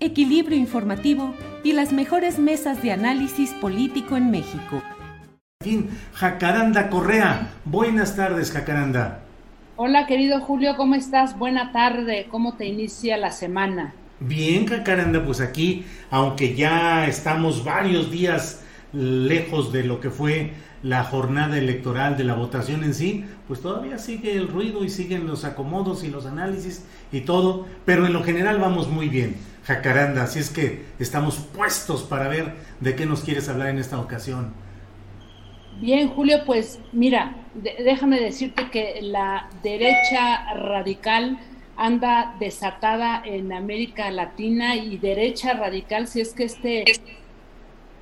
equilibrio informativo y las mejores mesas de análisis político en México. Jacaranda Correa. Buenas tardes, Jacaranda. Hola, querido Julio, ¿cómo estás? Buena tarde. ¿Cómo te inicia la semana? Bien, Jacaranda, pues aquí, aunque ya estamos varios días lejos de lo que fue la jornada electoral de la votación en sí, pues todavía sigue el ruido y siguen los acomodos y los análisis y todo, pero en lo general vamos muy bien, Jacaranda, así es que estamos puestos para ver de qué nos quieres hablar en esta ocasión. Bien, Julio, pues mira, déjame decirte que la derecha radical anda desatada en América Latina y derecha radical, si es que este...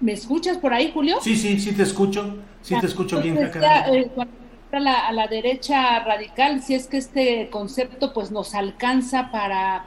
¿Me escuchas por ahí, Julio? Sí, sí, sí te escucho, sí te escucho bien, ya, eh, cuando a la, a la derecha radical, si es que este concepto pues nos alcanza para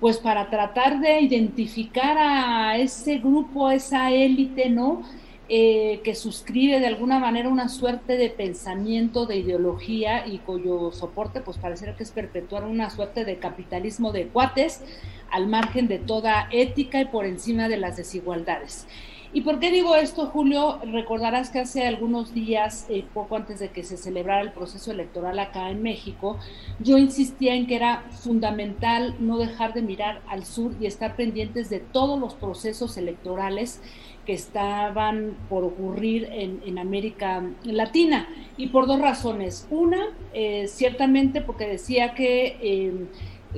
pues para tratar de identificar a ese grupo, a esa élite, ¿no? Eh, que suscribe de alguna manera una suerte de pensamiento, de ideología y cuyo soporte pues pareciera que es perpetuar una suerte de capitalismo de cuates al margen de toda ética y por encima de las desigualdades. ¿Y por qué digo esto, Julio? Recordarás que hace algunos días, eh, poco antes de que se celebrara el proceso electoral acá en México, yo insistía en que era fundamental no dejar de mirar al sur y estar pendientes de todos los procesos electorales que estaban por ocurrir en, América Latina. Y por dos razones. Una, eh, ciertamente porque decía que... Eh,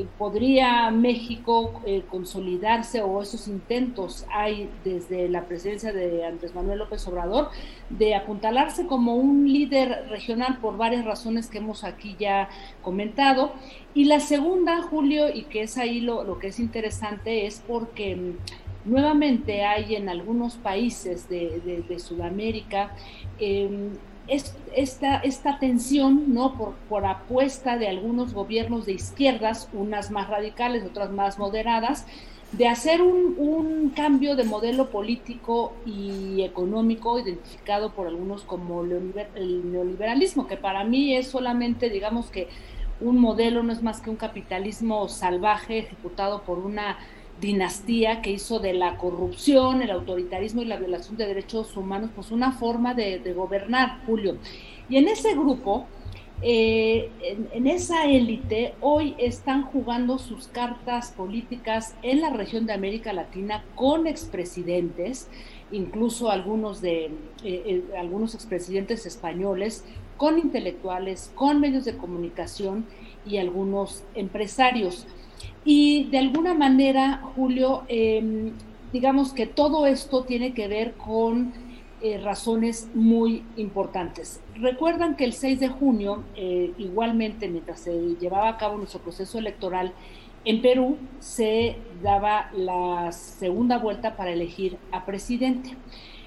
podría México eh, consolidarse o esos intentos hay desde la presidencia de Andrés Manuel López Obrador de apuntalarse como un líder regional por varias razones que hemos aquí ya comentado. Y la segunda, Julio, y que es ahí lo, lo que es interesante, es porque mm, nuevamente hay en algunos países de, de, de Sudamérica eh, esta, esta tensión ¿no? por, por apuesta de algunos gobiernos de izquierdas, unas más radicales, otras más moderadas, de hacer un, un, cambio de modelo político y económico identificado por algunos como el neoliberalismo, que para mí es solamente, digamos que un modelo no es más que un capitalismo salvaje ejecutado por una dinastía que hizo de la corrupción, el autoritarismo y la violación de derechos humanos, pues una forma de, gobernar, Julio. Y en ese grupo, eh, en, en, esa élite, hoy están jugando sus cartas políticas en la región de América Latina con expresidentes, incluso algunos de eh, eh, algunos expresidentes españoles, con intelectuales, con medios de comunicación y algunos empresarios. Y de alguna manera, Julio, eh, digamos que todo esto tiene que ver con eh, razones muy importantes. Recuerdan que el 6 de junio, eh, igualmente mientras se llevaba a cabo nuestro proceso electoral, en Perú se daba la segunda vuelta para elegir a presidente.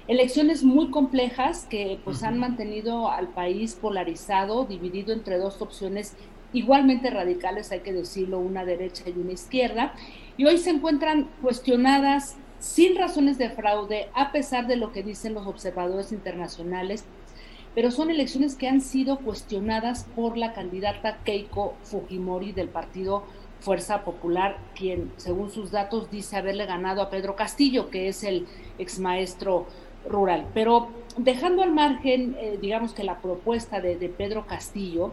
Elecciones muy complejas que pues han mantenido al país polarizado, dividido entre dos opciones igualmente radicales, hay que decirlo, una derecha y una izquierda, y hoy se encuentran cuestionadas sin razones de fraude, a pesar de lo que dicen los observadores internacionales, pero son elecciones que han sido cuestionadas por la candidata Keiko Fujimori del Partido Fuerza Popular, quien según sus datos dice haberle ganado a Pedro Castillo, que es el exmaestro rural. Pero dejando al margen, eh, digamos que la propuesta de, Pedro Castillo,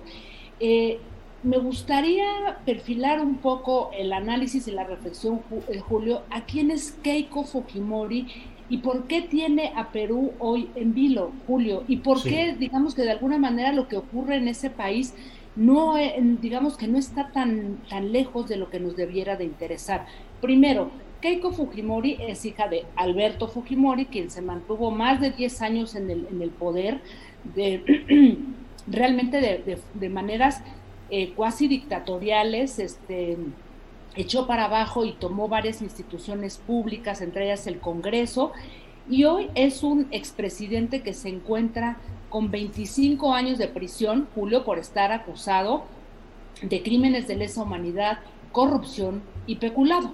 eh, me gustaría perfilar un poco el análisis y la reflexión, eh, Julio, a quién es Keiko Fujimori y por qué tiene a Perú hoy en vilo, Julio, y por qué, digamos que de alguna manera lo que ocurre en ese país no, digamos que no está tan, tan lejos de lo que nos debiera de interesar. Primero, Keiko Fujimori es hija de Alberto Fujimori, quien se mantuvo más de 10 años en el, en el poder, de, realmente de, de maneras eh, cuasi dictatoriales, este, echó para abajo y tomó varias instituciones públicas, entre ellas el Congreso, y hoy es un expresidente que se encuentra con 25 años de prisión, Julio, por estar acusado de crímenes de lesa humanidad, corrupción y peculado.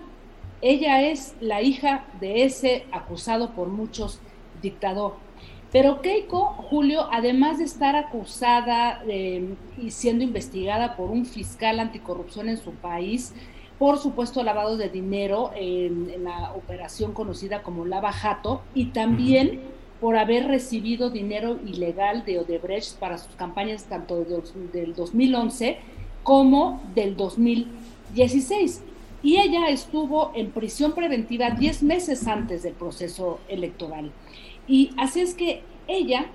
Ella es la hija de ese acusado por muchos dictador. Pero Keiko, Julio, además de estar acusada y siendo investigada por un fiscal anticorrupción en su país, por supuesto lavado de dinero en, la operación conocida como Lava Jato y también por haber recibido dinero ilegal de Odebrecht para sus campañas tanto del 2011 como del 2016. Y ella estuvo en prisión preventiva 10 meses antes del proceso electoral. Y así es que ella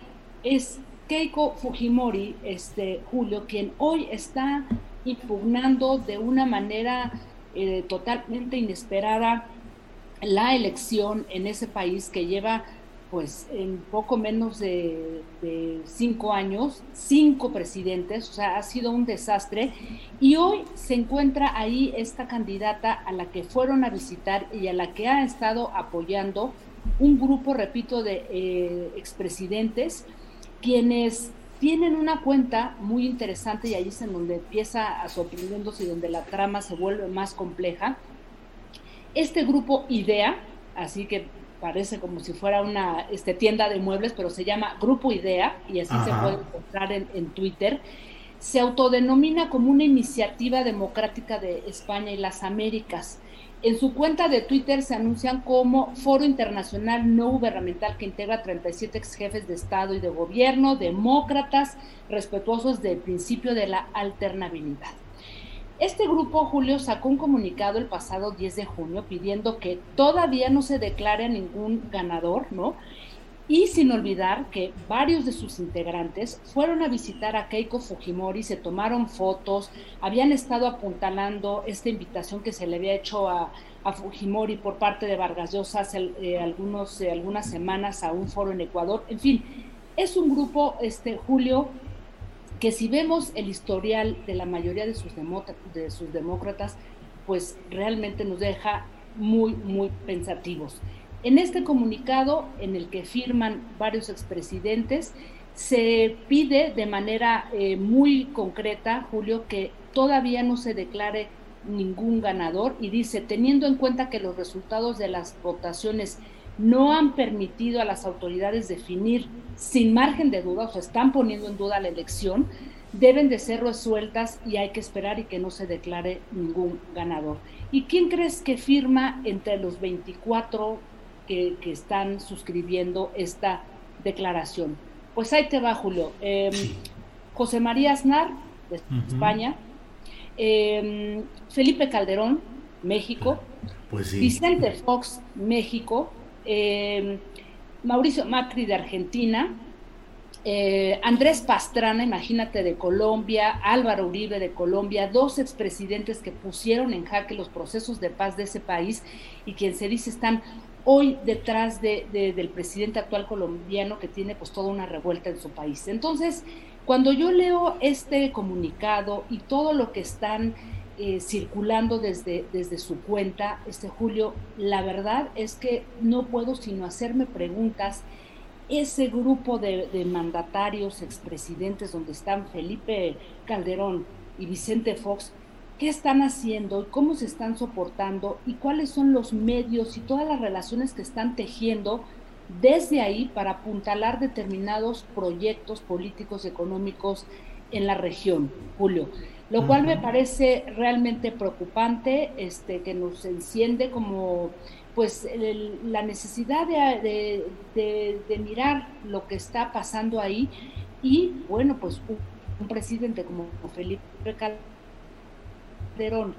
es Keiko Fujimori, este Julio, quien hoy está impugnando de una manera eh, totalmente inesperada la elección en ese país que lleva pues en poco menos de, de, cinco años, cinco presidentes, o sea, ha sido un desastre. Y hoy se encuentra ahí esta candidata a la que fueron a visitar y a la que ha estado apoyando un grupo, repito, de eh, expresidentes, quienes tienen una cuenta muy interesante y ahí es en donde empieza a sorprendiéndose y donde la trama se vuelve más compleja. Este grupo IDEA, así que parece como si fuera una este, tienda de muebles, pero se llama Grupo IDEA y así se puede encontrar en, en Twitter, se autodenomina como una iniciativa democrática de España y las Américas en su cuenta de Twitter se anuncian como Foro Internacional No Gubernamental que integra 37 ex jefes de Estado y de Gobierno, demócratas, respetuosos del principio de la alternabilidad. Este grupo, Julio, sacó un comunicado el pasado 10 de junio pidiendo que todavía no se declare a ningún ganador, ¿no? Y sin olvidar que varios de sus integrantes fueron a visitar a Keiko Fujimori, se tomaron fotos, habían estado apuntalando esta invitación que se le había hecho a, Fujimori por parte de Vargas Llosa hace eh, algunos, eh, algunas semanas a un foro en Ecuador. En fin, es un grupo, este, Julio, que si vemos el historial de la mayoría de sus, de sus demócratas, pues realmente nos deja muy, muy pensativos. En este comunicado, en el que firman varios expresidentes, se pide de manera eh, muy concreta, Julio, que todavía no se declare ningún ganador y dice, teniendo en cuenta que los resultados de las votaciones no han permitido a las autoridades definir sin margen de duda, o sea, están poniendo en duda la elección, deben de ser resueltas y hay que esperar y que no se declare ningún ganador. ¿Y quién crees que firma entre los 24 que, están suscribiendo esta declaración. Pues ahí te va, Julio. Em, José María Aznar, de España, em, Felipe Calderón, México, pues Vicente Fox, México, em, Mauricio Macri de Argentina, eh, Andrés Pastrana, imagínate, de Colombia, Álvaro Uribe de Colombia, dos expresidentes que pusieron en jaque los procesos de paz de ese país y quien se dice están hoy detrás de, del presidente actual colombiano que tiene pues toda una revuelta en su país. Entonces, cuando yo leo este comunicado y todo lo que están eh, circulando desde, desde su cuenta, este Julio, la verdad es que no puedo sino hacerme preguntas. Ese grupo de, de mandatarios, expresidentes, donde están Felipe Calderón y Vicente Fox, qué están haciendo y cómo se están soportando y cuáles son los medios y todas las relaciones que están tejiendo desde ahí para apuntalar determinados proyectos políticos económicos en la región, Julio. lo cual me parece realmente preocupante, este, que nos enciende como pues la necesidad de, de, mirar lo que está pasando ahí. Y bueno, pues un, presidente como Felipe Calderón,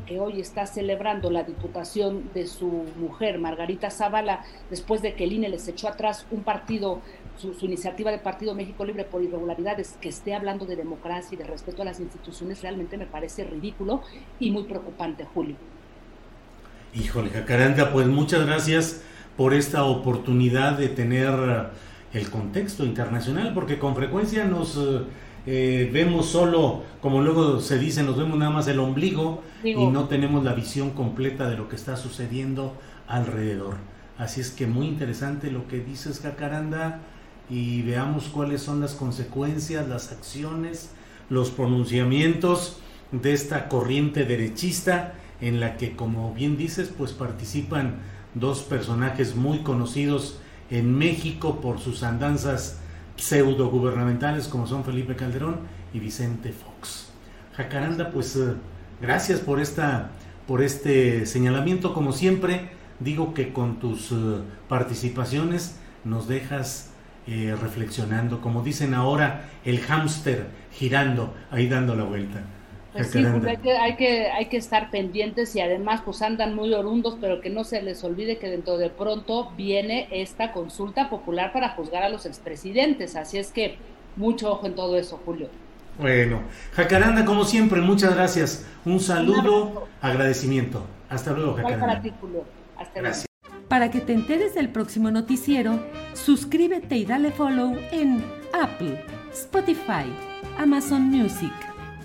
que hoy está celebrando la diputación de su mujer, Margarita Zavala, después de que el INE les echó atrás un partido, su, su, iniciativa de Partido México Libre por irregularidades, que esté hablando de democracia y de respeto a las instituciones, realmente me parece ridículo y muy preocupante, Julio. Híjole, Jacaranda, pues muchas gracias por esta oportunidad de tener eh, el contexto internacional, porque con frecuencia nos eh, vemos solo, como luego se dice, nos vemos nada más el ombligo y no tenemos la visión completa de lo que está sucediendo alrededor. Así es que muy interesante lo que dices, Jacaranda, y veamos cuáles son las consecuencias, las acciones, los pronunciamientos de esta corriente derechista en la que, como bien dices, pues participan dos personajes muy conocidos en México por sus andanzas pseudo gubernamentales como son Felipe Calderón y Vicente Fox. Jacaranda, pues eh, gracias por esta por este señalamiento. Como siempre digo que con tus eh, participaciones nos dejas eh, reflexionando. Como dicen ahora el hámster girando ahí dando la vuelta pues sí, hay que, hay, que, hay que estar pendientes y además pues andan muy orundos, pero que no se les olvide que dentro de pronto viene esta consulta popular para juzgar a los expresidentes. Así es que mucho ojo en todo eso, Julio. Bueno, Jacaranda, como siempre, muchas gracias. Un saludo, agradecimiento. Hasta luego, Jacaranda. Para ti, Julio. Hasta luego. Para que te enteres del próximo noticiero, suscríbete y dale follow en Apple, Spotify, Amazon Music.